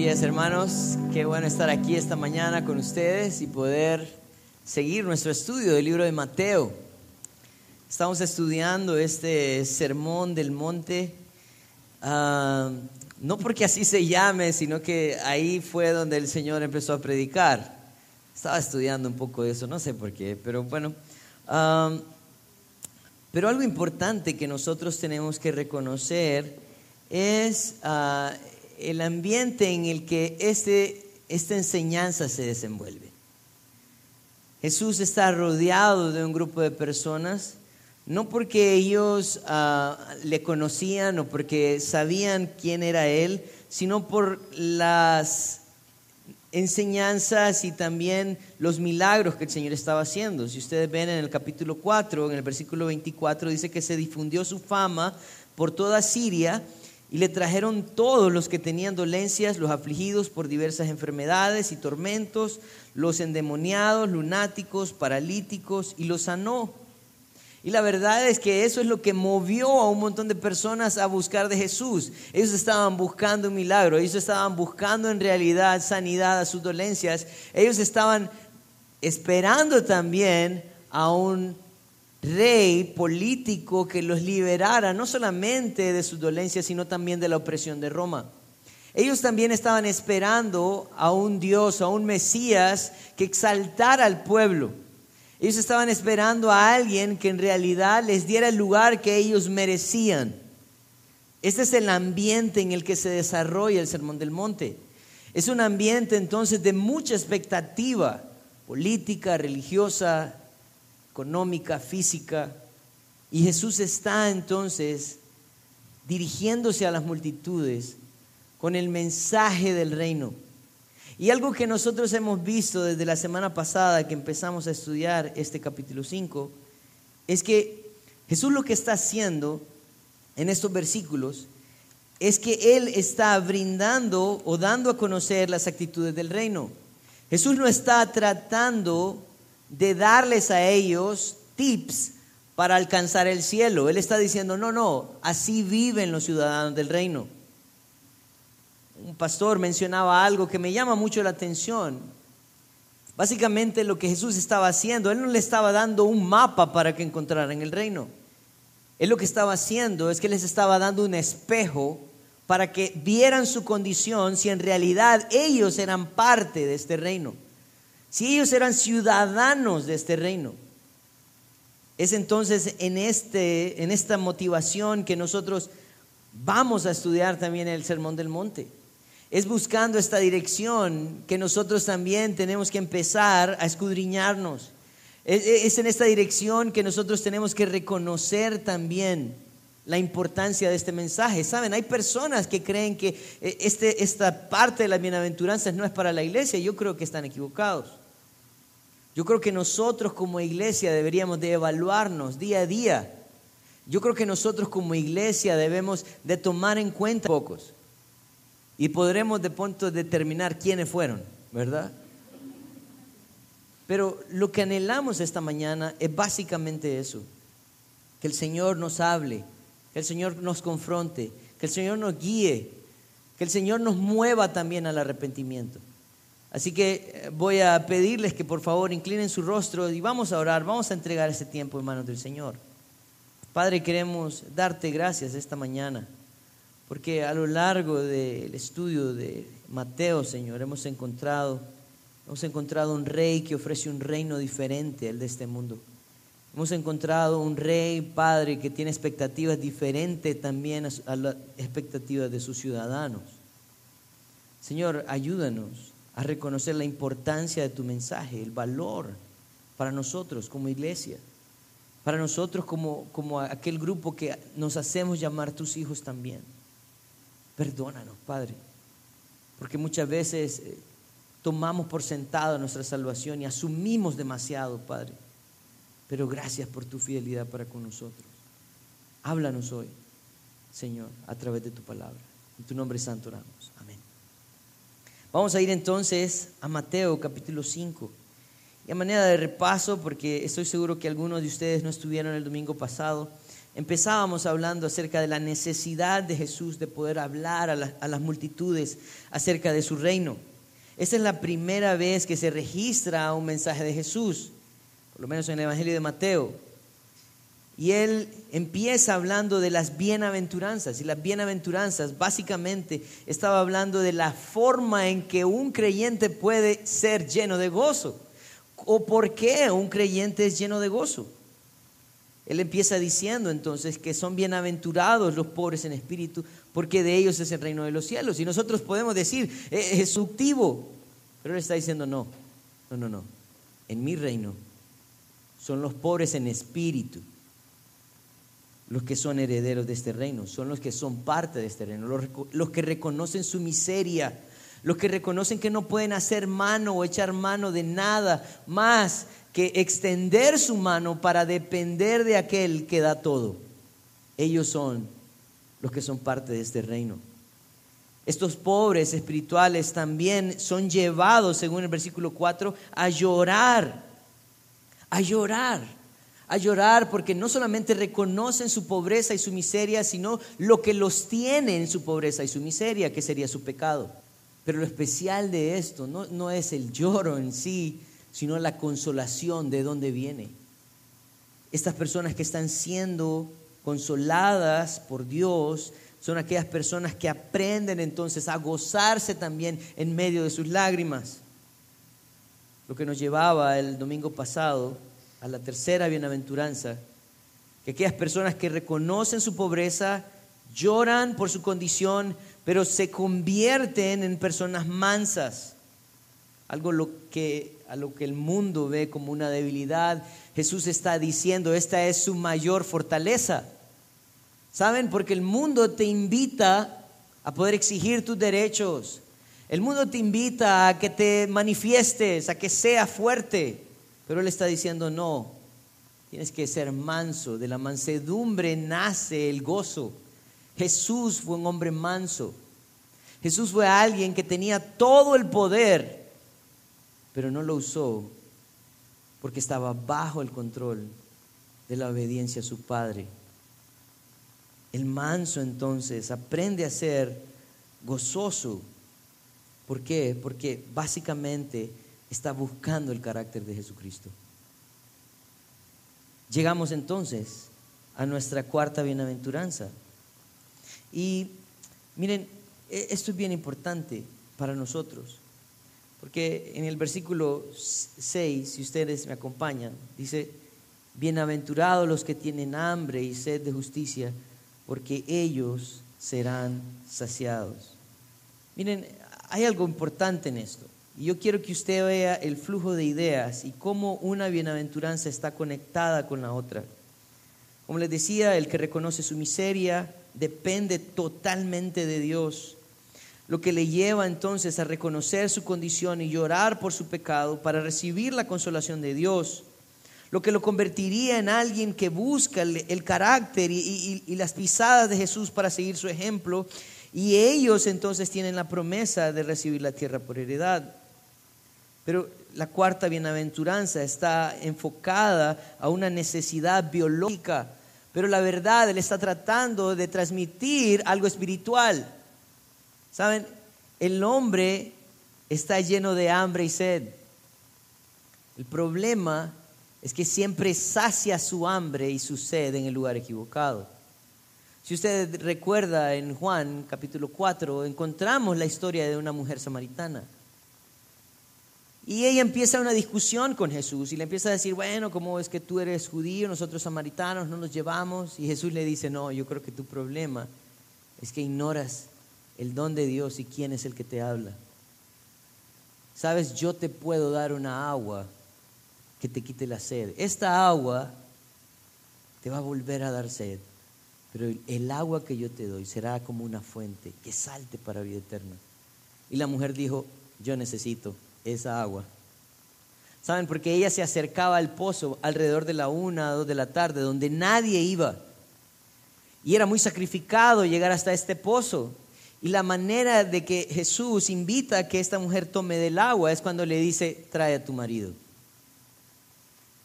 días hermanos, qué bueno estar aquí esta mañana con ustedes y poder seguir nuestro estudio del libro de Mateo. Estamos estudiando este sermón del monte, ah, no porque así se llame, sino que ahí fue donde el Señor empezó a predicar. Estaba estudiando un poco de eso, no sé por qué, pero bueno. Ah, pero algo importante que nosotros tenemos que reconocer es ah, el ambiente en el que este, esta enseñanza se desenvuelve. Jesús está rodeado de un grupo de personas, no porque ellos ah, le conocían o porque sabían quién era Él, sino por las enseñanzas y también los milagros que el Señor estaba haciendo. Si ustedes ven en el capítulo 4, en el versículo 24, dice que se difundió su fama por toda Siria y le trajeron todos los que tenían dolencias, los afligidos por diversas enfermedades y tormentos, los endemoniados, lunáticos, paralíticos, y los sanó. Y la verdad es que eso es lo que movió a un montón de personas a buscar de Jesús. Ellos estaban buscando un milagro, ellos estaban buscando en realidad sanidad a sus dolencias, ellos estaban esperando también a un rey político que los liberara no solamente de sus dolencias, sino también de la opresión de Roma. Ellos también estaban esperando a un Dios, a un Mesías que exaltara al pueblo. Ellos estaban esperando a alguien que en realidad les diera el lugar que ellos merecían. Este es el ambiente en el que se desarrolla el Sermón del Monte. Es un ambiente entonces de mucha expectativa política, religiosa, económica, física. Y Jesús está entonces dirigiéndose a las multitudes con el mensaje del reino. Y algo que nosotros hemos visto desde la semana pasada que empezamos a estudiar este capítulo 5, es que Jesús lo que está haciendo en estos versículos es que Él está brindando o dando a conocer las actitudes del reino. Jesús no está tratando de darles a ellos tips para alcanzar el cielo. Él está diciendo, no, no, así viven los ciudadanos del reino. Un pastor mencionaba algo que me llama mucho la atención. Básicamente lo que Jesús estaba haciendo, Él no le estaba dando un mapa para que encontraran el reino. Él lo que estaba haciendo es que les estaba dando un espejo para que vieran su condición si en realidad ellos eran parte de este reino si ellos eran ciudadanos de este reino. Es entonces en, este, en esta motivación que nosotros vamos a estudiar también el Sermón del Monte. Es buscando esta dirección que nosotros también tenemos que empezar a escudriñarnos. Es, en esta dirección que nosotros tenemos que reconocer también la importancia de este mensaje. Saben, hay personas que creen que eh, este, esta parte de las bienaventuranzas no es para la iglesia. Yo creo que están equivocados. Yo creo que nosotros como iglesia deberíamos de evaluarnos día a día. Yo creo que nosotros como iglesia debemos de tomar en cuenta pocos. Y podremos de pronto determinar quiénes fueron, ¿verdad? Pero lo que anhelamos esta mañana es básicamente eso. Que el Señor nos hable, que el Señor nos confronte, que el Señor nos guíe, que el Señor nos mueva también al arrepentimiento. Así que eh, voy a pedirles que por favor inclinen su rostro y vamos a orar, vamos a entregar este tiempo en manos del Señor. Padre, queremos darte gracias esta mañana, porque a lo largo del estudio de Mateo, Señor, hemos encontrado, hemos encontrado un rey que ofrece un reino diferente al de este mundo. Hemos encontrado un rey, Padre, que tiene expectativas diferentes también a las expectativas de sus ciudadanos. Señor, ayúdanos a reconocer la importancia de tu mensaje, el valor para nosotros como iglesia, para nosotros como, como aquel grupo que nos hacemos llamar tus hijos también. Perdónanos, Padre, porque muchas veces eh, tomamos por sentado nuestra salvación y asumimos demasiado, Padre. Pero gracias por tu fidelidad para con nosotros. Háblanos hoy, Señor, a través de tu palabra. En tu nombre santo oramos. Amén. Vamos a ir entonces a Mateo capítulo 5. Y a manera de repaso, porque estoy seguro que algunos de ustedes no estuvieron el domingo pasado, empezábamos hablando acerca de la necesidad de Jesús de poder hablar a, las multitudes acerca de su reino. Esta es la primera vez que se registra un mensaje de Jesús, por lo menos en el Evangelio de Mateo. Y él empieza hablando de las bienaventuranzas. Y las bienaventuranzas básicamente estaba hablando de la forma en que un creyente puede ser lleno de gozo. O por qué un creyente es lleno de gozo. Él empieza diciendo entonces que son bienaventurados los pobres en espíritu, porque de ellos es el reino de los cielos. Y nosotros podemos decir, eh, es subtivo, pero él está diciendo, no, no, no, no. En mi reino son los pobres en espíritu los que son herederos de este reino, son los que son parte de este reino, los, que reconocen su miseria, los que reconocen que no pueden hacer mano o echar mano de nada más que extender su mano para depender de aquel que da todo. Ellos son los que son parte de este reino. Estos pobres espirituales también son llevados, según el versículo 4, a llorar, a llorar a llorar porque no solamente reconocen su pobreza y su miseria, sino lo que los tiene en su pobreza y su miseria, que sería su pecado. Pero lo especial de esto no, no es el lloro en sí, sino la consolación de dónde viene. Estas personas que están siendo consoladas por Dios son aquellas personas que aprenden entonces a gozarse también en medio de sus lágrimas. Lo que nos llevaba el domingo pasado a la tercera bienaventuranza, que aquellas personas que reconocen su pobreza, lloran por su condición, pero se convierten en personas mansas, algo lo que, a lo que el mundo ve como una debilidad. Jesús está diciendo, esta es su mayor fortaleza. ¿Saben? Porque el mundo te invita a poder exigir tus derechos. El mundo te invita a que te manifiestes, a que seas fuerte. Pero él está diciendo, no, tienes que ser manso. De la mansedumbre nace el gozo. Jesús fue un hombre manso. Jesús fue alguien que tenía todo el poder, pero no lo usó porque estaba bajo el control de la obediencia a su Padre. El manso entonces aprende a ser gozoso. ¿Por qué? Porque básicamente está buscando el carácter de Jesucristo. Llegamos entonces a nuestra cuarta bienaventuranza. Y miren, e-, esto es bien importante para nosotros, porque en el versículo 6, si ustedes me acompañan, dice, bienaventurados los que tienen hambre y sed de justicia, porque ellos serán saciados. Miren, hay algo importante en esto. Y yo quiero que usted vea el flujo de ideas y cómo una bienaventuranza está conectada con la otra. Como les decía, el que reconoce su miseria depende totalmente de Dios, lo que le lleva entonces a reconocer su condición y llorar por su pecado para recibir la consolación de Dios, lo que lo convertiría en alguien que busca el, carácter y las pisadas de Jesús para seguir su ejemplo, y ellos entonces tienen la promesa de recibir la tierra por heredad. Pero la cuarta bienaventuranza está enfocada a una necesidad biológica, pero la verdad Él está tratando de transmitir algo espiritual. ¿Saben? El hombre está lleno de hambre y sed. El problema es que siempre sacia su hambre y su sed en el lugar equivocado. Si usted recuerda en Juan capítulo 4, encontramos la historia de una mujer samaritana. Y ella empieza una discusión con Jesús y le empieza a decir, bueno, ¿cómo es que tú eres judío, nosotros samaritanos no nos llevamos? Y Jesús le dice, no, yo creo que tu problema es que ignoras el don de Dios y quién es el que te habla. Sabes, yo te puedo dar una agua que te quite la sed. Esta agua te va a volver a dar sed, pero el agua que yo te doy será como una fuente que salte para vida eterna. Y la mujer dijo, yo necesito esa agua. ¿Saben? Porque ella se acercaba al pozo alrededor de la una, dos de la tarde, donde nadie iba. Y era muy sacrificado llegar hasta este pozo. Y la manera de que Jesús invita a que esta mujer tome del agua es cuando le dice, trae a tu marido.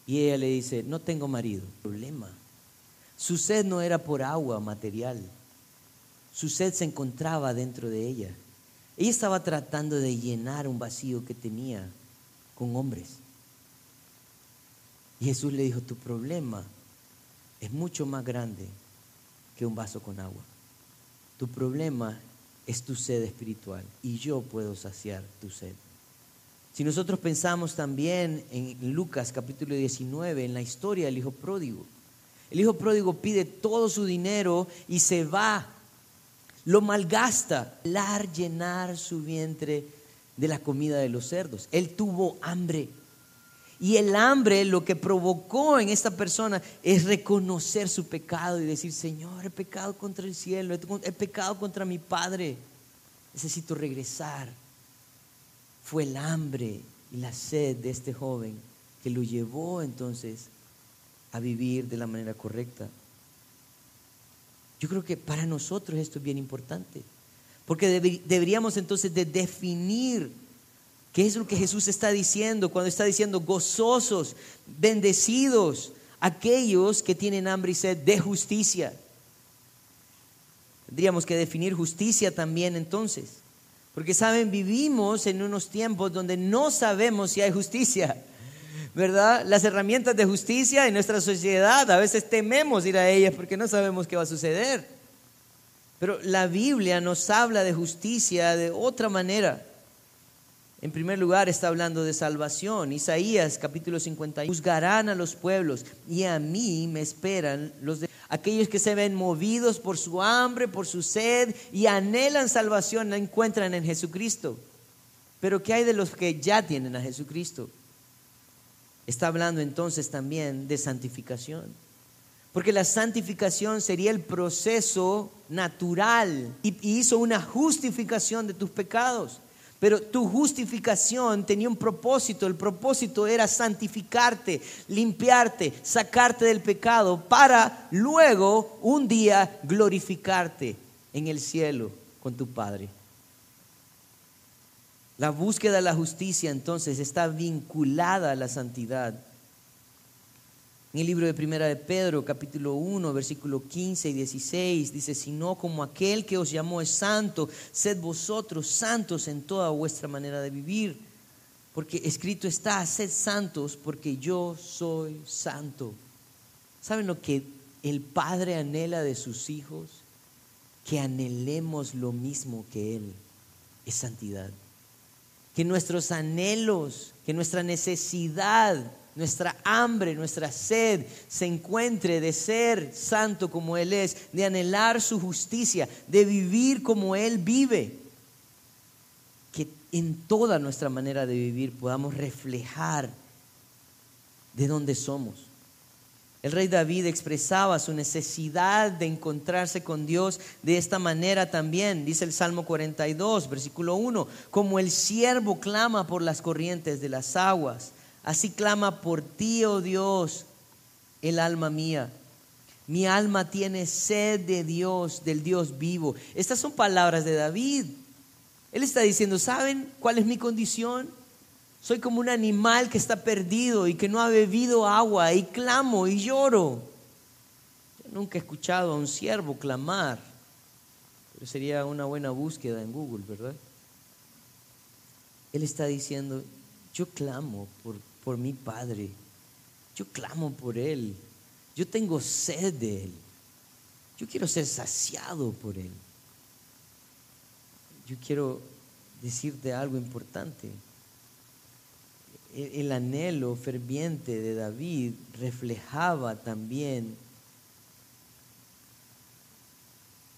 Y ella le dice, no tengo marido. Problema. Su sed no era por agua material, su sed se encontraba dentro de ella. Ella estaba tratando de llenar un vacío que tenía con hombres. Y Jesús le dijo, tu problema es mucho más grande que un vaso con agua. Tu problema es tu sed espiritual y yo puedo saciar tu sed. Si nosotros pensamos también en Lucas capítulo 19, en la historia del hijo pródigo, el hijo pródigo pide todo su dinero y se va, lo malgasta, lar llenar su vientre de la comida de los cerdos. Él tuvo hambre. Y el hambre lo que provocó en esta persona es reconocer su pecado y decir, Señor, he pecado contra el cielo, he pecado contra mi Padre, necesito regresar. Fue el hambre y la sed de este joven que lo llevó entonces a vivir de la manera correcta. Yo creo que para nosotros esto es bien importante, porque deberíamos entonces de definir qué es lo que Jesús está diciendo cuando está diciendo gozosos, bendecidos, aquellos que tienen hambre y sed de justicia. Tendríamos que definir justicia también entonces, porque saben, vivimos en unos tiempos donde no sabemos si hay justicia. ¿Verdad? Las herramientas de justicia en nuestra sociedad, a veces tememos ir a ellas porque no sabemos qué va a suceder. Pero la Biblia nos habla de justicia de otra manera. En primer lugar está hablando de salvación. Isaías capítulo 50. Juzgarán a los pueblos y a mí me esperan los de aquellos que se ven movidos por su hambre, por su sed y anhelan salvación, la encuentran en Jesucristo. Pero ¿qué hay de los que ya tienen a Jesucristo? Está hablando entonces también de santificación. Porque la santificación sería el proceso natural y hizo una justificación de tus pecados. Pero tu justificación tenía un propósito. El propósito era santificarte, limpiarte, sacarte del pecado para luego un día glorificarte en el cielo con tu Padre. La búsqueda de la justicia entonces está vinculada a la santidad. En el libro de Primera de Pedro, capítulo 1, versículo 15 y 16, dice, sino como aquel que os llamó es santo, sed vosotros santos en toda vuestra manera de vivir. Porque escrito está, sed santos porque yo soy santo. ¿Saben lo que el Padre anhela de sus hijos? Que anhelemos lo mismo que Él, es santidad que nuestros anhelos, que nuestra necesidad, nuestra hambre, nuestra sed se encuentre de ser santo como Él es, de anhelar su justicia, de vivir como Él vive. Que en toda nuestra manera de vivir podamos reflejar de dónde somos. El rey David expresaba su necesidad de encontrarse con Dios de esta manera también. Dice el Salmo 42, versículo 1, como el siervo clama por las corrientes de las aguas, así clama por ti, oh Dios, el alma mía. Mi alma tiene sed de Dios, del Dios vivo. Estas son palabras de David. Él está diciendo, ¿saben cuál es mi condición? Soy como un animal que está perdido y que no ha bebido agua y clamo y lloro. nunca he escuchado a un siervo clamar, pero sería una buena búsqueda en Google, ¿verdad? Él está diciendo, yo clamo por, por mi Padre, yo clamo por Él, yo tengo sed de Él, yo quiero ser saciado por Él. Yo quiero decirte algo importante el anhelo ferviente de David reflejaba también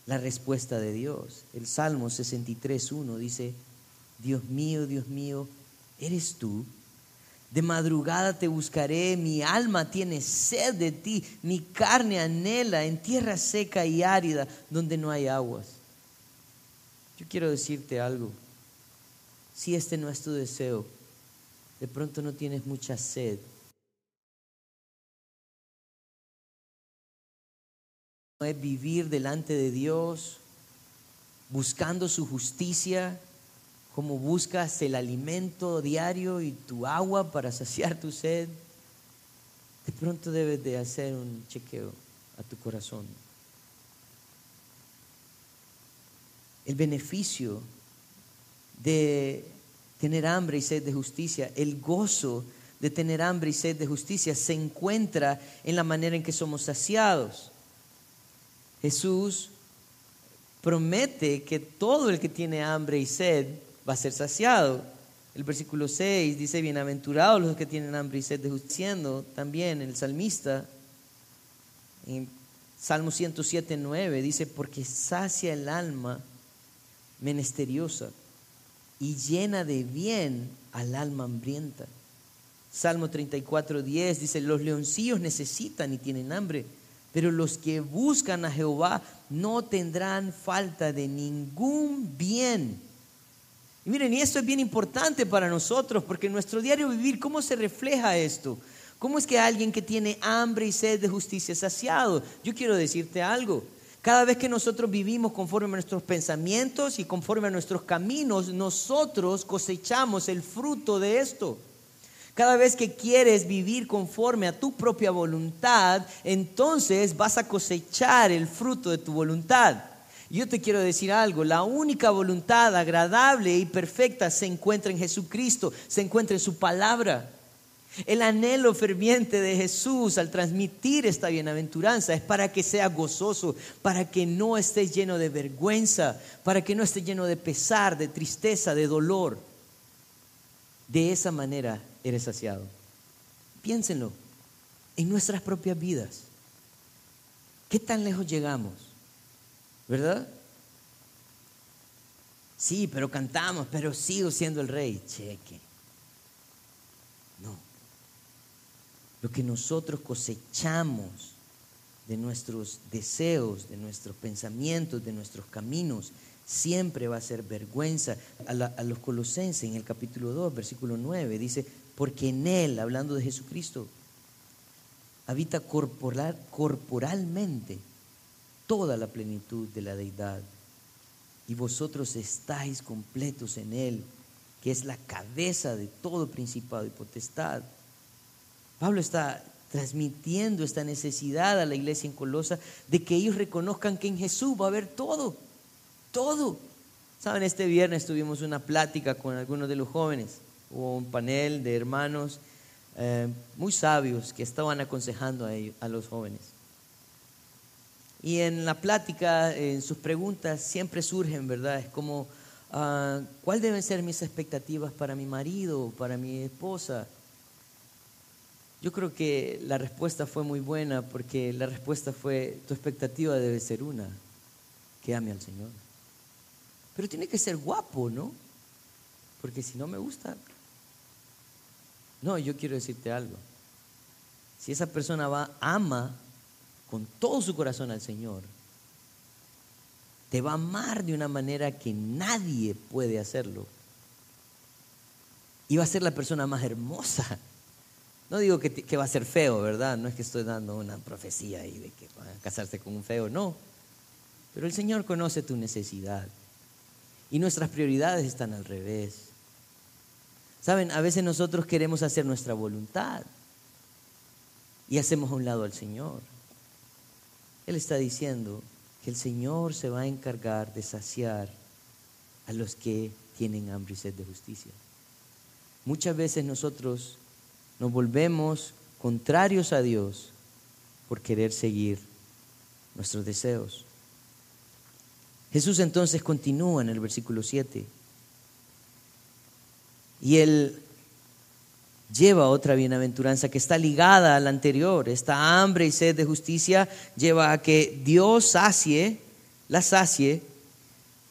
la respuesta de Dios. El Salmo 63.1 dice, Dios mío, Dios mío, ¿eres tú? De madrugada te buscaré, mi alma tiene sed de ti, mi carne anhela en tierra seca y árida donde no hay aguas. Yo quiero decirte algo, si este no es tu deseo, de pronto no tienes mucha sed. No es vivir delante de Dios buscando su justicia, como buscas el alimento diario y tu agua para saciar tu sed. De pronto debes de hacer un chequeo. a tu corazón. El beneficio de tener hambre y sed de justicia, el gozo de tener hambre y sed de justicia se encuentra en la manera en que somos saciados. Jesús promete que todo el que tiene hambre y sed va a ser saciado. El versículo 6 dice, bienaventurados los que tienen hambre y sed de justicia, también el salmista, en Salmo 107, 9, dice, porque sacia el alma menesteriosa y llena de bien al alma hambrienta. Salmo 34, 10 dice, los leoncillos necesitan y tienen hambre, pero los que buscan a Jehová no tendrán falta de ningún bien. Y miren, y esto es bien importante para nosotros, porque en nuestro diario vivir, ¿cómo se refleja esto? ¿Cómo es que alguien que tiene hambre y sed de justicia es saciado? Yo quiero decirte algo. Cada vez que nosotros vivimos conforme a nuestros pensamientos y conforme a nuestros caminos, nosotros cosechamos el fruto de esto. Cada vez que quieres vivir conforme a tu propia voluntad, entonces vas a cosechar el fruto de tu voluntad. Yo te quiero decir algo, la única voluntad agradable y perfecta se encuentra en Jesucristo, se encuentra en su palabra. El anhelo ferviente de Jesús al transmitir esta bienaventuranza es para que sea gozoso, para que no estés lleno de vergüenza, para que no estés lleno de pesar, de tristeza, de dolor. De esa manera eres saciado. Piénsenlo, en nuestras propias vidas. ¿Qué tan lejos llegamos? ¿Verdad? Sí, pero cantamos, pero sigo siendo el rey. Cheque. Lo que nosotros cosechamos de nuestros deseos, de nuestros pensamientos, de nuestros caminos, siempre va a ser vergüenza. A, los colosenses en el capítulo 2, versículo 9, dice, porque en Él, hablando de Jesucristo, habita corporal, corporalmente toda la plenitud de la deidad. Y vosotros estáis completos en Él, que es la cabeza de todo principado y potestad. Pablo está transmitiendo esta necesidad a la iglesia en Colosa de que ellos reconozcan que en Jesús va a haber todo, todo. Saben, este viernes tuvimos una plática con algunos de los jóvenes Hubo un panel de hermanos eh, muy sabios que estaban aconsejando a, a los jóvenes. Y en la plática, en sus preguntas, siempre surgen, ¿verdad? Es como, uh, ¿cuál deben ser mis expectativas para mi marido, para mi esposa? Yo creo que la respuesta fue muy buena porque la respuesta fue, tu expectativa debe ser una, que ame al Señor. Pero tiene que ser guapo, ¿no? Porque si no me gusta, no, yo quiero decirte algo. Si esa persona va, ama con todo su corazón al Señor, te va a amar de una manera que nadie puede hacerlo. Y va a ser la persona más hermosa. No digo que, va a ser feo, ¿verdad? No es que estoy dando una profecía ahí de que va a casarse con un feo, no. Pero el Señor conoce tu necesidad. Y nuestras prioridades están al revés. Saben, a veces nosotros queremos hacer nuestra voluntad y hacemos a un lado al Señor. Él está diciendo que el Señor se va a encargar de saciar a los que tienen hambre y sed de justicia. Muchas veces nosotros nos volvemos contrarios a Dios por querer seguir nuestros deseos. Jesús entonces continúa en el versículo 7 y él lleva otra bienaventuranza que está ligada a la anterior. Esta hambre y sed de justicia lleva a que Dios sacie, la sacie,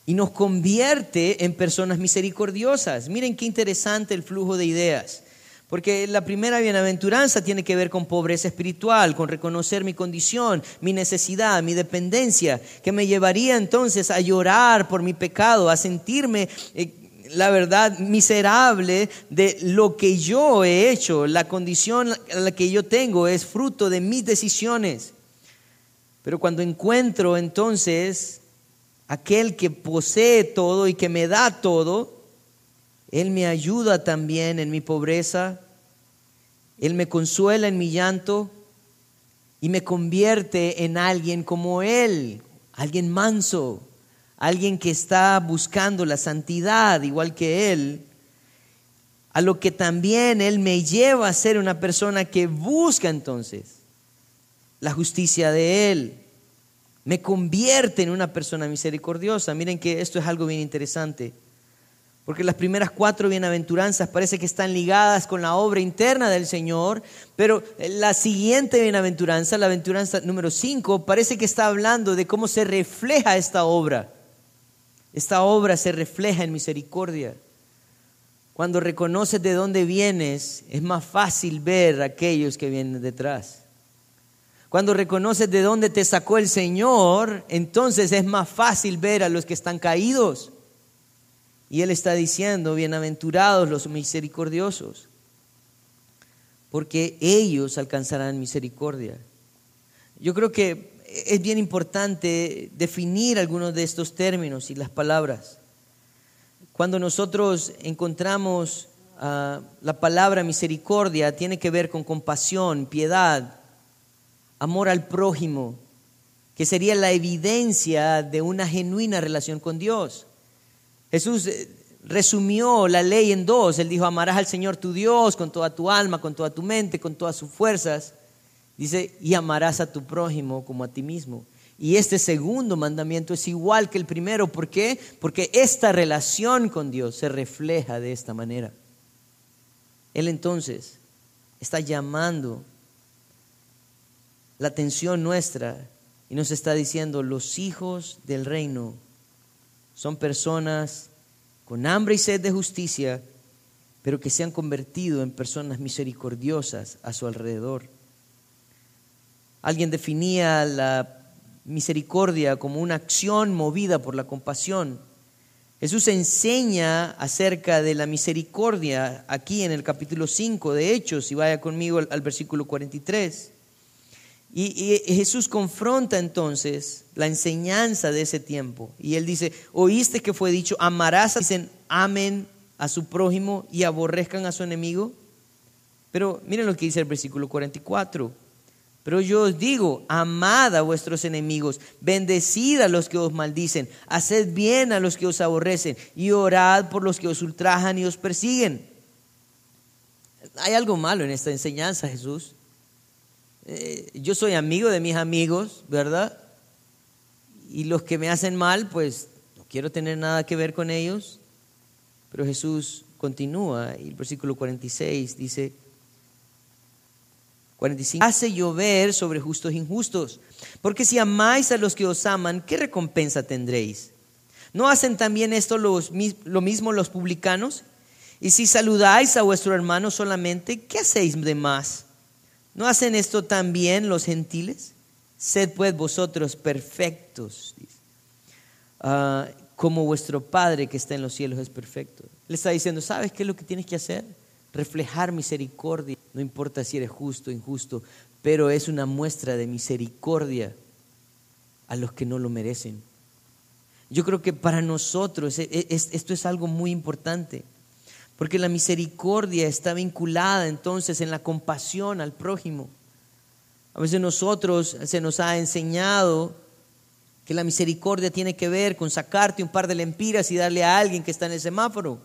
y nos convierte en personas misericordiosas. Miren qué interesante el flujo de ideas. Porque la primera bienaventuranza tiene que ver con pobreza espiritual, con reconocer mi condición, mi necesidad, mi dependencia, que me llevaría entonces a llorar por mi pecado, a sentirme eh, la verdad miserable de lo que yo he hecho. La condición a la que yo tengo es fruto de mis decisiones. Pero cuando encuentro entonces aquel que posee todo y que me da todo, Él me ayuda también en mi pobreza, Él me consuela en mi llanto, y me convierte en alguien como Él, alguien manso, alguien que está buscando la santidad igual que Él, a lo que también Él me lleva a ser una persona que busca entonces la justicia de Él. Me convierte en una persona misericordiosa. Miren que esto es algo bien interesante. Porque las primeras cuatro bienaventuranzas parece que están ligadas con la obra interna del Señor, pero la siguiente bienaventuranza, la bienaventuranza número cinco, parece que está hablando de cómo se refleja esta obra. Esta obra se refleja en misericordia. Cuando reconoces de dónde vienes, es más fácil ver a aquellos que vienen detrás. Cuando reconoces de dónde te sacó el Señor, entonces es más fácil ver a los que están caídos. Y Él está diciendo, bienaventurados los misericordiosos, porque ellos alcanzarán misericordia. Yo creo que es bien importante definir algunos de estos términos y las palabras. Cuando nosotros encontramos ah, la palabra misericordia, tiene que ver con compasión, piedad, amor al prójimo, que sería la evidencia de una genuina relación con Dios. Jesús eh, resumió la ley en dos. Él dijo, amarás al Señor tu Dios con toda tu alma, con toda tu mente, con todas sus fuerzas. Dice, y amarás a tu prójimo como a ti mismo. Y este segundo mandamiento es igual que el primero. ¿Por qué? Porque esta relación con Dios se refleja de esta manera. Él entonces está llamando la atención nuestra y nos está diciendo, los hijos del reino son personas con hambre y sed de justicia, pero que se han convertido en personas misericordiosas a su alrededor. Alguien definía la misericordia como una acción movida por la compasión. Jesús enseña acerca de la misericordia aquí en el capítulo 5 de Hechos, y vaya conmigo al, al versículo 43. Y, Jesús confronta entonces la enseñanza de ese tiempo. Y él dice, oíste que fue dicho, amarás, dicen, amen a su prójimo y aborrezcan a su enemigo. Pero miren lo que dice el versículo 44. Pero yo os digo, amad a vuestros enemigos, bendecid a los que os maldicen, haced bien a los que os aborrecen y orad por los que os ultrajan y os persiguen. Hay algo malo en esta enseñanza, Jesús. Eh, yo soy amigo de mis amigos, ¿verdad? Y los que me hacen mal, pues no quiero tener nada que ver con ellos. Pero Jesús continúa y el versículo 46 dice, 45, hace llover sobre justos e injustos, porque si amáis a los que os aman, ¿qué recompensa tendréis? ¿No hacen también esto los, lo mismo los publicanos? Y si saludáis a vuestro hermano solamente, ¿qué hacéis de más? ¿No hacen esto también los gentiles? Sed pues vosotros perfectos, ah, como vuestro Padre que está en los cielos es perfecto. Le está diciendo, ¿sabes qué es lo que tienes que hacer? Reflejar misericordia. No importa si eres justo o injusto, pero es una muestra de misericordia a los que no lo merecen. Yo creo que para nosotros e, e, esto es algo muy importante. Porque la misericordia está vinculada entonces en la compasión al prójimo. A veces nosotros se nos ha enseñado que la misericordia tiene que ver con sacarte un par de lempiras y darle a alguien que está en el semáforo.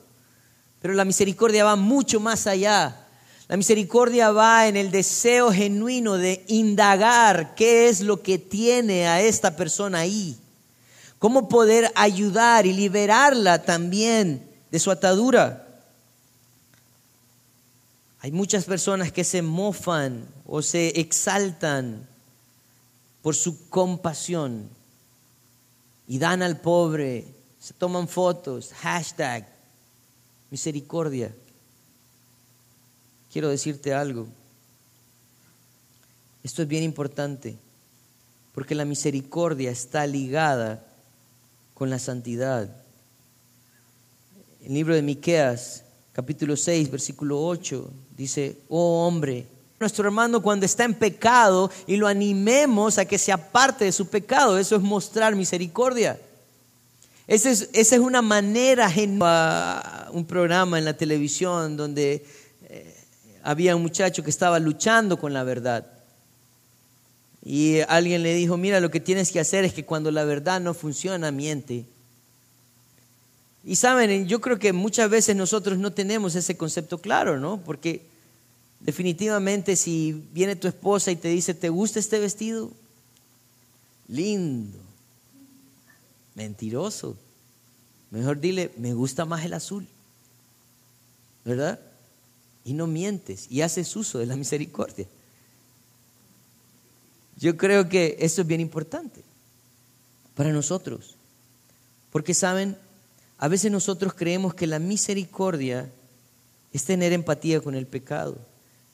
Pero la misericordia va mucho más allá. La misericordia va en el deseo genuino de indagar qué es lo que tiene a esta persona ahí. Cómo poder ayudar y liberarla también de su atadura. Hay muchas personas que se mofan o se exaltan por su compasión y dan al pobre, se toman fotos, hashtag, misericordia. Quiero decirte algo. Esto es bien importante, porque la misericordia está ligada con la santidad. El libro de Miqueas capítulo 6, versículo 8, dice, oh hombre, nuestro hermano cuando está en pecado y lo animemos a que se aparte de su pecado, eso es mostrar misericordia. Esa es, una manera genuina, un programa en la televisión donde eh, había un muchacho que estaba luchando con la verdad. Y alguien le dijo, mira, lo que tienes que hacer es que cuando la verdad no funciona, miente. Y saben, yo creo que muchas veces nosotros no tenemos ese concepto claro, ¿no? Porque definitivamente si viene tu esposa y te dice, ¿te gusta este vestido? Lindo. Mentiroso. Mejor dile, me gusta más el azul. ¿Verdad? Y no mientes y haces uso de la misericordia. Yo creo que eso es bien importante para nosotros. Porque, ¿saben? A veces nosotros creemos que la misericordia es tener empatía con el pecado.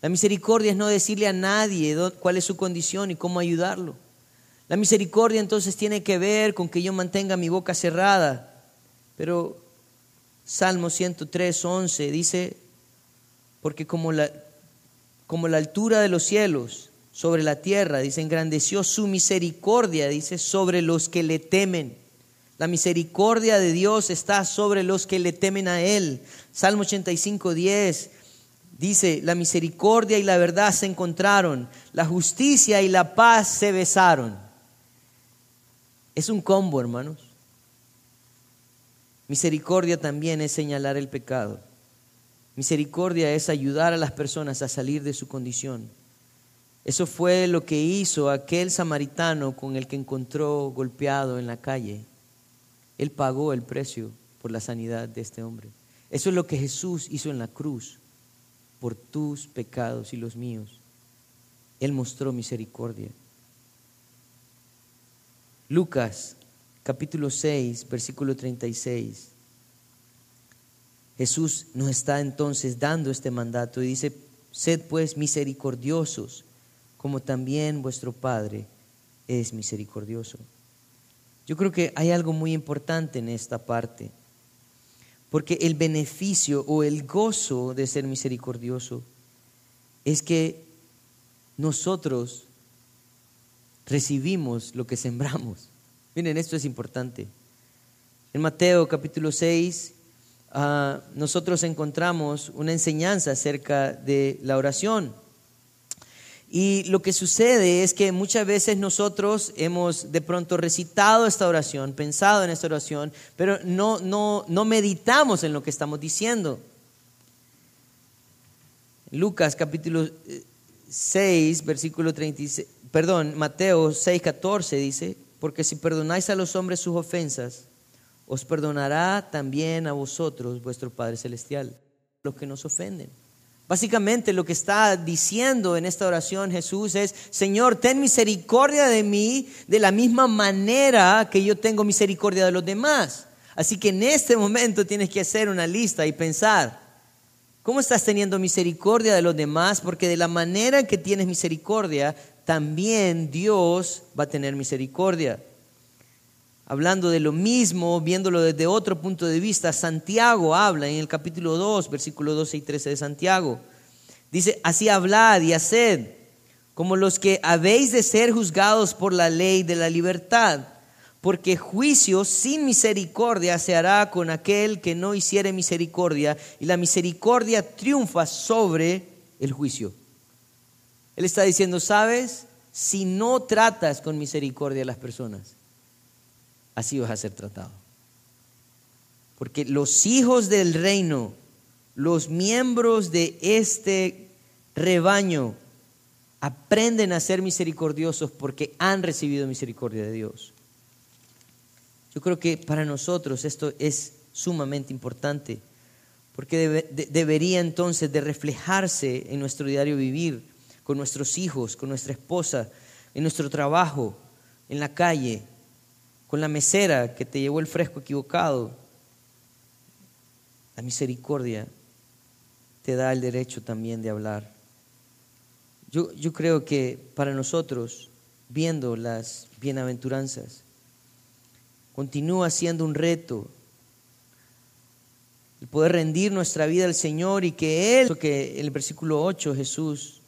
La misericordia es no decirle a nadie cuál es su condición y cómo ayudarlo. La misericordia entonces tiene que ver con que yo mantenga mi boca cerrada. Pero Salmo 103, 11 dice, porque como la, como la altura de los cielos sobre la tierra, dice, engrandeció su misericordia, dice, sobre los que le temen. La misericordia de Dios está sobre los que le temen a Él. Salmo 85, 10 dice, la misericordia y la verdad se encontraron, la justicia y la paz se besaron. Es un combo, hermanos. Misericordia también es señalar el pecado. Misericordia es ayudar a las personas a salir de su condición. Eso fue lo que hizo aquel samaritano con el que encontró golpeado en la calle. Él pagó el precio por la sanidad de este hombre. Eso es lo que Jesús hizo en la cruz por tus pecados y los míos. Él mostró misericordia. Lucas capítulo 6, versículo 36. Jesús nos está entonces dando este mandato y dice, sed pues misericordiosos como también vuestro Padre es misericordioso. Yo creo que hay algo muy importante en esta parte, porque el beneficio o el gozo de ser misericordioso es que nosotros recibimos lo que sembramos. Miren, esto es importante. En Mateo capítulo 6, ah, nosotros encontramos una enseñanza acerca de la oración. Y lo que sucede es que muchas veces nosotros hemos de pronto recitado esta oración, pensado en esta oración, pero no, no, no meditamos en lo que estamos diciendo. Lucas capítulo 6, eh, versículo 36, perdón, Mateo 6, 14 dice, porque si perdonáis a los hombres sus ofensas, os perdonará también a vosotros vuestro Padre Celestial, los que nos ofenden. Básicamente lo que está diciendo en esta oración Jesús es, Señor, ten misericordia de mí de la misma manera que yo tengo misericordia de los demás. Así que en este momento tienes que hacer una lista y pensar, ¿cómo estás teniendo misericordia de los demás? Porque de la manera que tienes misericordia, también Dios va a tener misericordia hablando de lo mismo, viéndolo desde otro punto de vista, Santiago habla en el capítulo 2, versículo 12 y 13 de Santiago. Dice, así hablad y haced, como los que habéis de ser juzgados por la ley de la libertad, porque juicio sin misericordia se hará con aquel que no hiciere misericordia, y la misericordia triunfa sobre el juicio. Él está diciendo, ¿sabes? Si no tratas con misericordia a las personas, así vas a ser tratado. Porque los hijos del reino, los miembros de este rebaño, aprenden a ser misericordiosos porque han recibido misericordia de Dios. Yo creo que para nosotros esto es sumamente importante, porque debería entonces de reflejarse en nuestro diario vivir, con nuestros hijos, con nuestra esposa, en nuestro trabajo, en la calle, con la mesera que te llevó el fresco equivocado. La misericordia te da el derecho también de hablar. Yo, yo creo que para nosotros, viendo las bienaventuranzas, continúa siendo un reto el poder rendir nuestra vida al Señor y que Él, que en el versículo 8 Jesús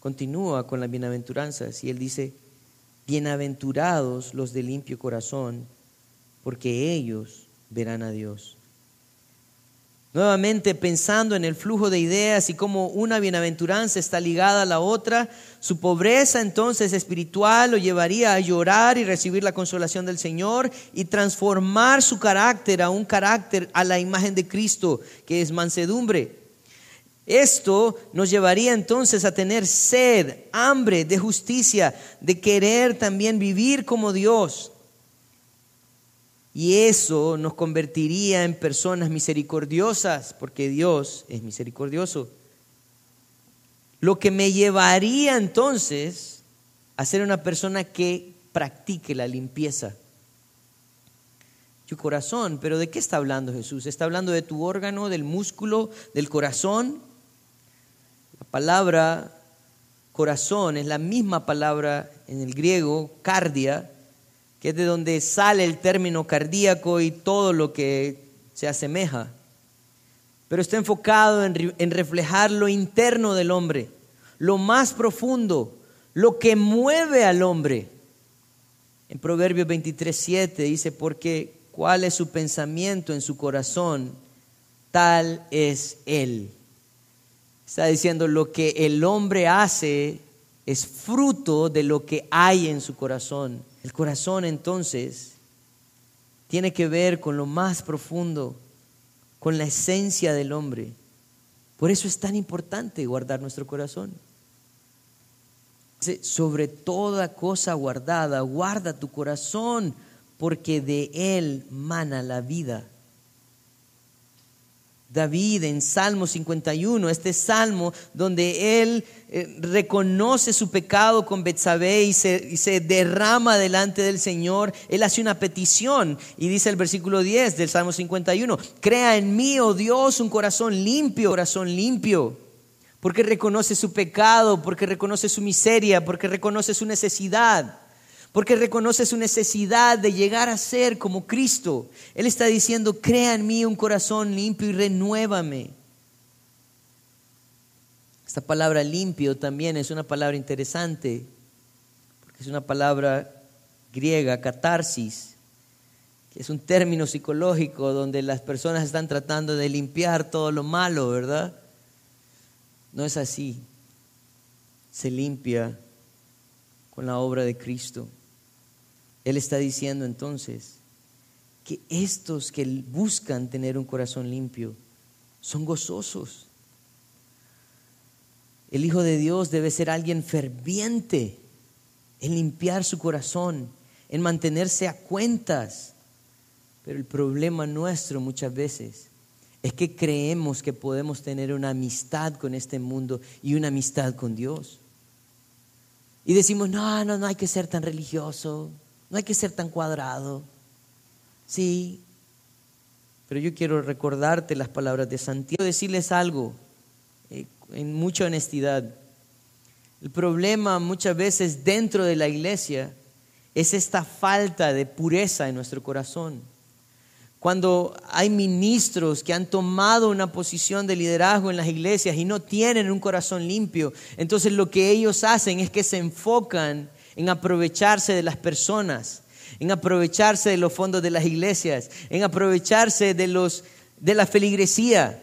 continúa con las bienaventuranzas y Él dice, Bienaventurados los de limpio corazón, porque ellos verán a Dios. Nuevamente pensando en el flujo de ideas y cómo una bienaventuranza está ligada a la otra, su pobreza entonces espiritual lo llevaría a llorar y recibir la consolación del Señor y transformar su carácter a un carácter a la imagen de Cristo, que es mansedumbre. Esto nos llevaría entonces a tener sed, hambre de justicia, de querer también vivir como Dios. Y eso nos convertiría en personas misericordiosas, porque Dios es misericordioso. Lo que me llevaría entonces a ser una persona que practique la limpieza. Tu corazón, pero ¿de qué está hablando Jesús? ¿Está hablando de tu órgano, del músculo, del corazón? La palabra corazón es la misma palabra en el griego, cardia, que es de donde sale el término cardíaco y todo lo que se asemeja. Pero está enfocado en, reflejar lo interno del hombre, lo más profundo, lo que mueve al hombre. En Proverbios 23, 7 dice, porque cuál es su pensamiento en su corazón, tal es él. Está diciendo lo que el hombre hace es fruto de lo que hay en su corazón. El corazón entonces tiene que ver con lo más profundo, con la esencia del hombre. Por eso es tan importante guardar nuestro corazón. Sobre toda cosa guardada, guarda tu corazón, porque de él mana la vida. David en Salmo 51, este salmo donde él eh, reconoce su pecado con Betsabé y se, derrama delante del Señor, él hace una petición y dice el versículo 10 del Salmo 51, crea en mí, oh Dios, un corazón limpio, corazón limpio, porque reconoce su pecado, porque reconoce su miseria, porque reconoce su necesidad porque reconoce su necesidad de llegar a ser como Cristo. Él está diciendo, crea en mí un corazón limpio y renuévame. Esta palabra limpio también es una palabra interesante, porque es una palabra griega, catarsis, que es un término psicológico donde las personas están tratando de limpiar todo lo malo, ¿verdad? No es así. Se limpia con la obra de Cristo. Él está diciendo entonces que estos que buscan tener un corazón limpio son gozosos. El Hijo de Dios debe ser alguien ferviente en limpiar su corazón, en mantenerse a cuentas. Pero el problema nuestro muchas veces es que creemos que podemos tener una amistad con este mundo y una amistad con Dios. Y decimos, no, no, no hay que ser tan religioso. No hay que ser tan cuadrado. Sí, pero yo quiero recordarte las palabras de Santiago, decirles algo eh, en mucha honestidad. El problema muchas veces dentro de la iglesia es esta falta de pureza en nuestro corazón. Cuando hay ministros que han tomado una posición de liderazgo en las iglesias y no tienen un corazón limpio, entonces lo que ellos hacen es que se enfocan en aprovecharse de las personas, en aprovecharse de los fondos de las iglesias, en aprovecharse de, los, de la feligresía.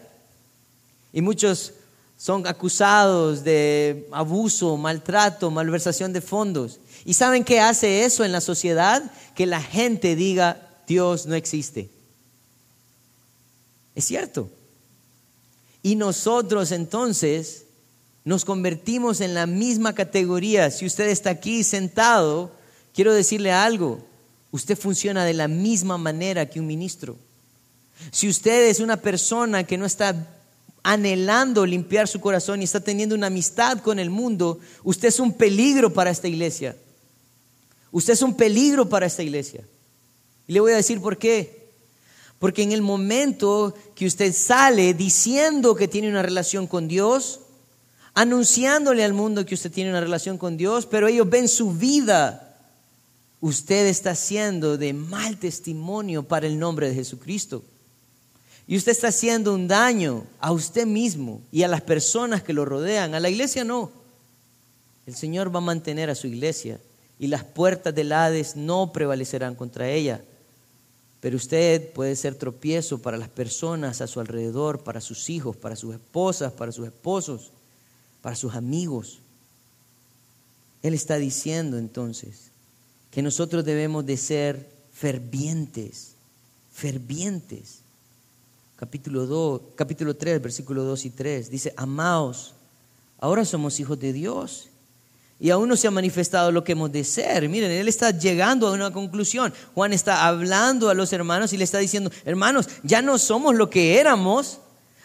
Y muchos son acusados de abuso, maltrato, malversación de fondos. ¿Y saben qué hace eso en la sociedad? Que la gente diga, Dios no existe. Es cierto. Y nosotros entonces nos convertimos en la misma categoría. Si usted está aquí sentado, quiero decirle algo, usted funciona de la misma manera que un ministro. Si usted es una persona que no está anhelando limpiar su corazón y está teniendo una amistad con el mundo, usted es un peligro para esta iglesia. Usted es un peligro para esta iglesia. Y le voy a decir por qué. Porque en el momento que usted sale diciendo que tiene una relación con Dios, anunciándole al mundo que usted tiene una relación con Dios, pero ellos ven su vida. Usted está haciendo de mal testimonio para el nombre de Jesucristo. Y usted está haciendo un daño a usted mismo y a las personas que lo rodean. A la iglesia no. El Señor va a mantener a su iglesia y las puertas del Hades no prevalecerán contra ella. pero usted puede ser tropiezo para las personas a su alrededor, para sus hijos, para sus esposas, para sus esposos, para sus amigos. Él está diciendo entonces que nosotros debemos de ser fervientes, fervientes. Capítulo 2, capítulo 3, versículo 2 y 3 dice, "Amaos, ahora somos hijos de Dios." Y aún no se ha manifestado lo que hemos de ser. Miren, él está llegando a una conclusión. Juan está hablando a los hermanos y le está diciendo, hermanos, ya no somos lo que éramos,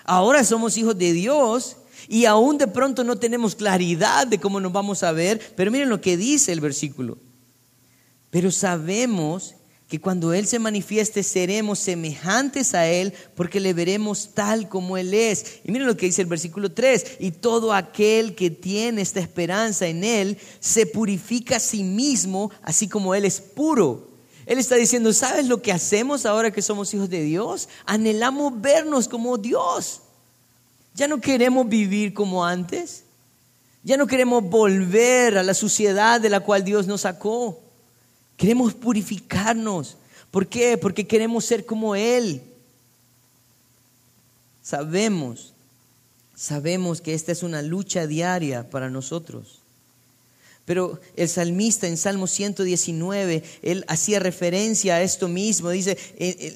ahora somos hijos de Dios y aún de pronto no tenemos claridad de cómo nos vamos a ver, pero miren lo que dice el versículo. Pero sabemos que cuando Él se manifieste seremos semejantes a Él porque le veremos tal como Él es. Y miren lo que dice el versículo 3, y todo aquel que tiene esta esperanza en Él se purifica a sí mismo, así como Él es puro. Él está diciendo, ¿sabes lo que hacemos ahora que somos hijos de Dios? Anhelamos vernos como Dios. Ya no queremos vivir como antes. Ya no queremos volver a la suciedad de la cual Dios nos sacó. Queremos purificarnos. ¿Por qué? Porque queremos ser como Él. Sabemos, sabemos que esta es una lucha diaria para nosotros. Pero el salmista en Salmo 119, él hacía referencia a esto mismo. Dice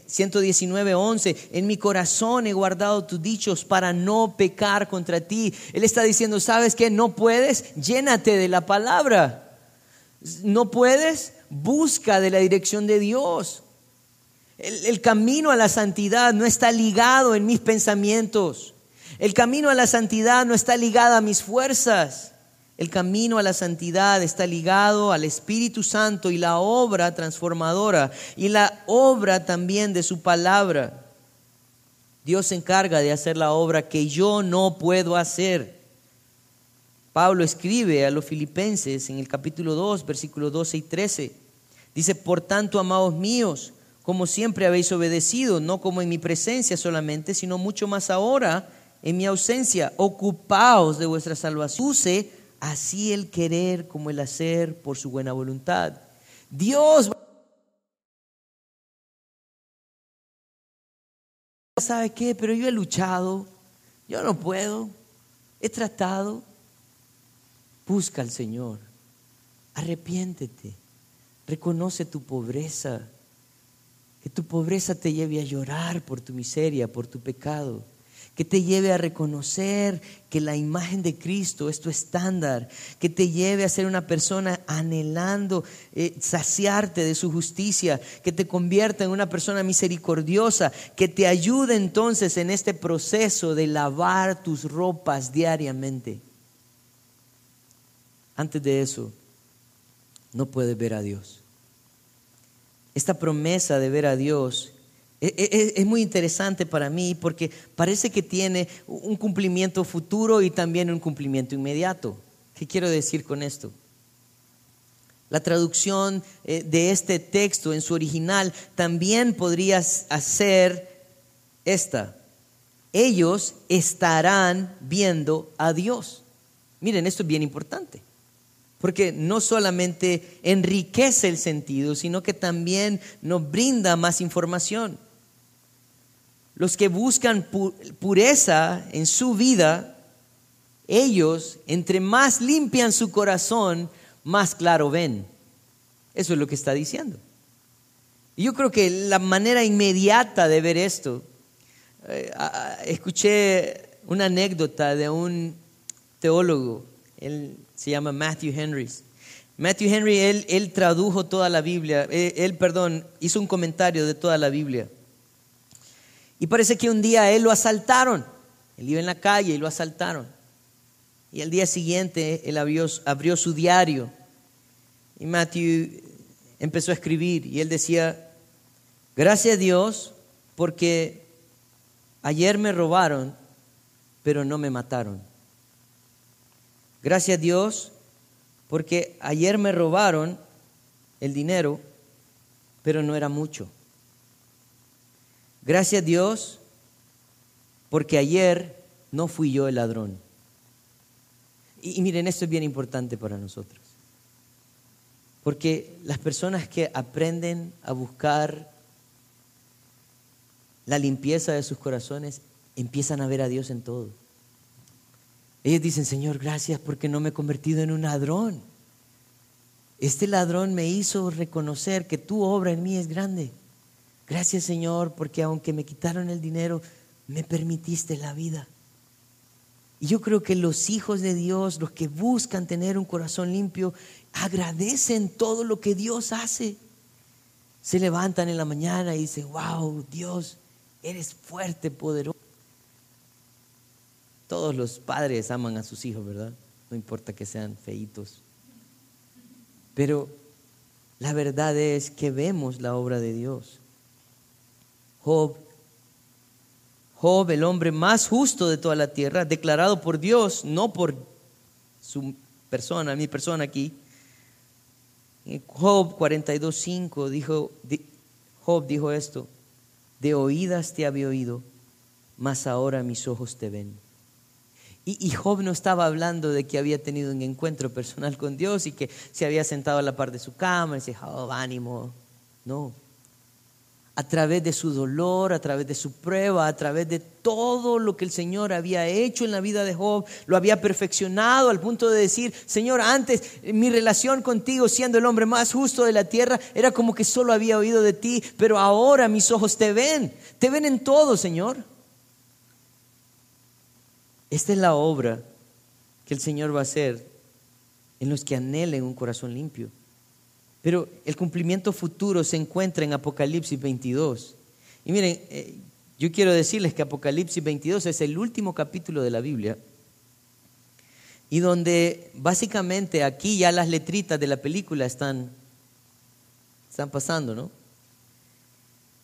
119, 11, en mi corazón he guardado tus dichos para no pecar contra ti. Él está diciendo, ¿sabes qué? No puedes, llénate de la palabra. No puedes, busca de la dirección de Dios. El, camino a la santidad no está ligado en mis pensamientos. El camino a la santidad no está ligado a mis fuerzas. El camino a la santidad está ligado al Espíritu Santo y la obra transformadora y la obra también de su palabra. Dios se encarga de hacer la obra que yo no puedo hacer. Pablo escribe a los filipenses en el capítulo 2, versículos 12 y 13. Dice, por tanto, amados míos, como siempre habéis obedecido, no como en mi presencia solamente, sino mucho más ahora en mi ausencia, ocupaos de vuestra salvación. Así el querer como el hacer por su buena voluntad. Dios ¿sabe qué? Pero yo he luchado, yo no puedo, he tratado. Busca al Señor, arrepiéntete, reconoce tu pobreza, que tu pobreza te lleve a llorar por tu miseria, por tu pecado, que te lleve a reconocer que la imagen de Cristo es tu estándar, que te lleve a ser una persona anhelando eh, saciarte de su justicia, que te convierta en una persona misericordiosa, que te ayude entonces en este proceso de lavar tus ropas diariamente. Antes de eso, no puedes ver a Dios. Esta promesa de ver a Dios es, muy interesante para mí porque parece que tiene un cumplimiento futuro y también un cumplimiento inmediato. ¿Qué quiero decir con esto? La traducción eh, de este texto en su original también podría hacer esta. Ellos estarán viendo a Dios. Miren, esto es bien importante porque no solamente enriquece el sentido, sino que también nos brinda más información. Los que buscan pureza en su vida, ellos, entre más limpian su corazón, más claro ven. Eso es lo que está diciendo. Y yo creo que la manera inmediata de ver esto, eh, escuché una anécdota de un teólogo, él se llama Matthew Henry. Matthew Henry, él, él tradujo toda la Biblia, él, él, perdón, hizo un comentario de toda la Biblia. Y parece que un día él lo asaltaron, él iba en la calle y lo asaltaron. Y al día siguiente él abrió su diario y Matthew empezó a escribir y él decía, gracias a Dios porque ayer me robaron, pero no me mataron. Gracias a Dios, porque ayer me robaron el dinero, pero no era mucho. Gracias a Dios, porque ayer no fui yo el ladrón. Y, miren, esto es bien importante para nosotros. Porque las personas que aprenden a buscar la limpieza de sus corazones, empiezan a ver a Dios en todo. Ellos dicen, Señor, gracias porque no me he convertido en un ladrón. Este ladrón me hizo reconocer que tu obra en mí es grande. Gracias, Señor, porque aunque me quitaron el dinero, me permitiste la vida. Y yo creo que los hijos de Dios, los que buscan tener un corazón limpio, agradecen todo lo que Dios hace. Se levantan en la mañana y dicen, wow, Dios, eres fuerte, poderoso. Todos los padres aman a sus hijos, ¿verdad? No importa que sean feitos. Pero la verdad es que vemos la obra de Dios. Job, Job, el hombre más justo de toda la tierra, declarado por Dios, no por su persona, mi persona aquí. Job 42.5 dijo, Job dijo esto, de oídas te había oído, mas ahora mis ojos te ven. Y, Job no estaba hablando de que había tenido un encuentro personal con Dios y que se había sentado a la par de su cama y decía, oh, ánimo. No. A través de su dolor, a través de su prueba, a través de todo lo que el Señor había hecho en la vida de Job, lo había perfeccionado al punto de decir, Señor, antes mi relación contigo, siendo el hombre más justo de la tierra, era como que solo había oído de ti, pero ahora mis ojos te ven, te ven en todo, Señor. Esta es la obra que el Señor va a hacer en los que anhelen un corazón limpio. Pero el cumplimiento futuro se encuentra en Apocalipsis 22. Y miren, eh, yo quiero decirles que Apocalipsis 22 es el último capítulo de la Biblia y donde básicamente aquí ya las letritas de la película están, están pasando, ¿no?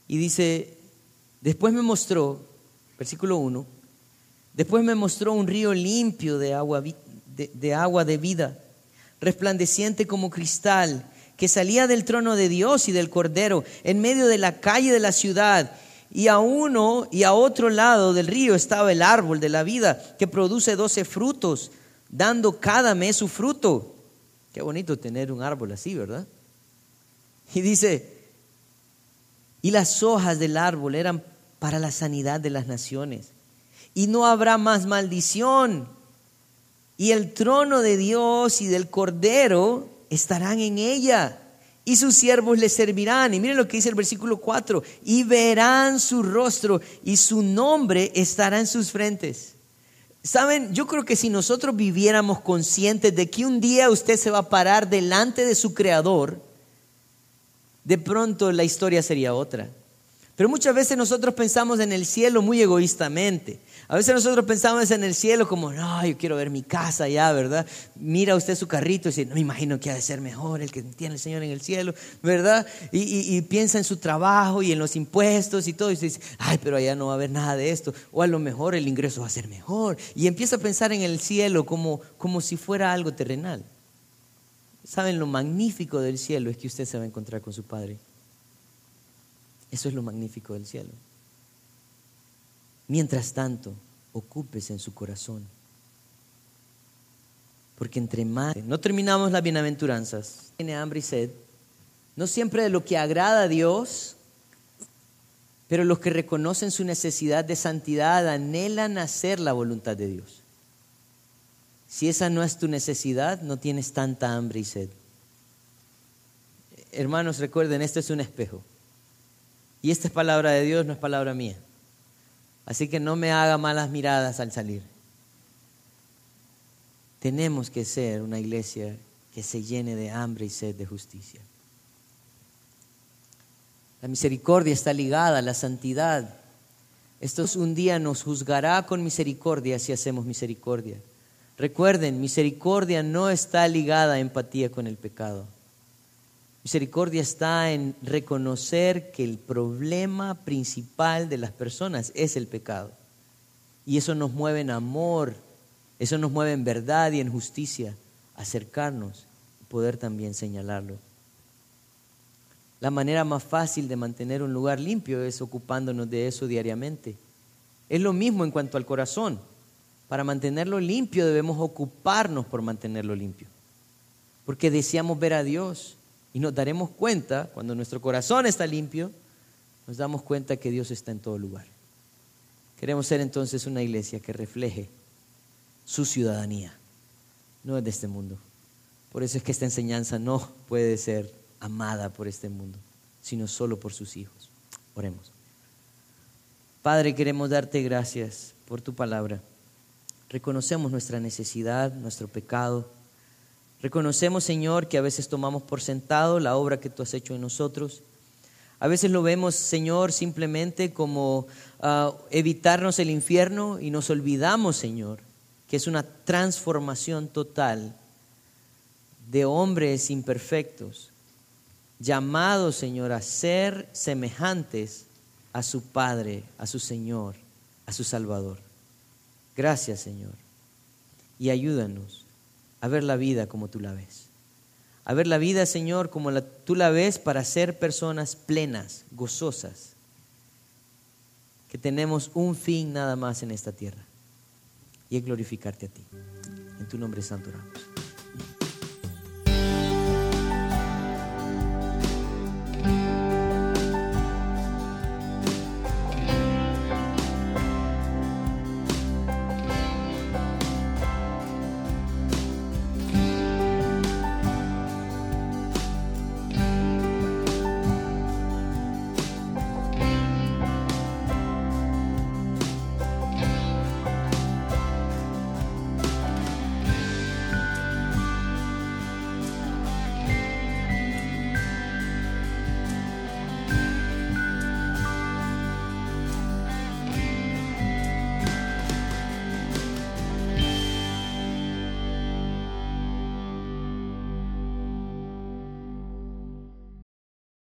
Y dice, después me mostró, versículo 1, Después me mostró un río limpio de agua de, agua de vida, resplandeciente como cristal, que salía del trono de Dios y del Cordero, en medio de la calle de la ciudad. Y a uno y a otro lado del río estaba el árbol de la vida, que produce doce frutos, dando cada mes su fruto. Qué bonito tener un árbol así, ¿verdad? Y dice, y las hojas del árbol eran para la sanidad de las naciones y no habrá más maldición. Y el trono de Dios y del Cordero estarán en ella y sus siervos le servirán. Y miren lo que dice el versículo 4, y verán su rostro y su nombre estará en sus frentes. Saben, yo creo que si nosotros viviéramos conscientes de que un día usted se va a parar delante de su creador, de pronto la historia sería otra. Pero muchas veces nosotros pensamos en el cielo muy egoístamente. A veces nosotros pensamos en el cielo como, no, yo quiero ver mi casa ya, ¿verdad? Mira usted su carrito y dice, no me imagino que ha de ser mejor el que tiene el Señor en el cielo, ¿verdad? Y, piensa en su trabajo y en los impuestos y todo y dice, ay, pero allá no va a haber nada de esto. O a lo mejor el ingreso va a ser mejor. Y empieza a pensar en el cielo como, como si fuera algo terrenal. ¿Saben lo magnífico del cielo es que usted se va a encontrar con su Padre? Eso es lo magnífico del cielo. Mientras tanto, ocúpese en su corazón. Porque entre más... No terminamos las bienaventuranzas. Tiene hambre y sed. No siempre de lo que agrada a Dios, pero los que reconocen su necesidad de santidad anhelan hacer la voluntad de Dios. Si esa no es tu necesidad, no tienes tanta hambre y sed. Hermanos, recuerden, esto es un espejo. Y esta es palabra de Dios, no es palabra mía. Así que no me haga malas miradas al salir. Tenemos que ser una iglesia que se llene de hambre y sed de justicia. La misericordia está ligada a la santidad. Esto un día nos juzgará con misericordia si hacemos misericordia. Recuerden, misericordia no está ligada a empatía con el pecado. Misericordia está en reconocer que el problema principal de las personas es el pecado. Y eso nos mueve en amor, eso nos mueve en verdad y en justicia, acercarnos y poder también señalarlo. La manera más fácil de mantener un lugar limpio es ocupándonos de eso diariamente. Es lo mismo en cuanto al corazón. Para mantenerlo limpio debemos ocuparnos por mantenerlo limpio. Porque deseamos ver a Dios y nos daremos cuenta, cuando nuestro corazón está limpio, nos damos cuenta que Dios está en todo lugar. Queremos ser entonces una iglesia que refleje su ciudadanía, no es de este mundo. Por eso es que esta enseñanza no puede ser amada por este mundo, sino solo por sus hijos. Oremos. Padre, queremos darte gracias por tu palabra. Reconocemos nuestra necesidad, nuestro pecado. Reconocemos, Señor, que a veces tomamos por sentado la obra que tú has hecho en nosotros. A veces lo vemos, Señor, simplemente como ah, evitarnos el infierno y nos olvidamos, Señor, que es una transformación total de hombres imperfectos, llamados, Señor, a ser semejantes a su Padre, a su Señor, a su Salvador. Gracias, Señor. Y ayúdanos a ver la vida como tú la ves. A ver la vida, Señor, como tú la ves para ser personas plenas, gozosas, que tenemos un fin nada más en esta tierra y es glorificarte a ti. En tu nombre santo oramos.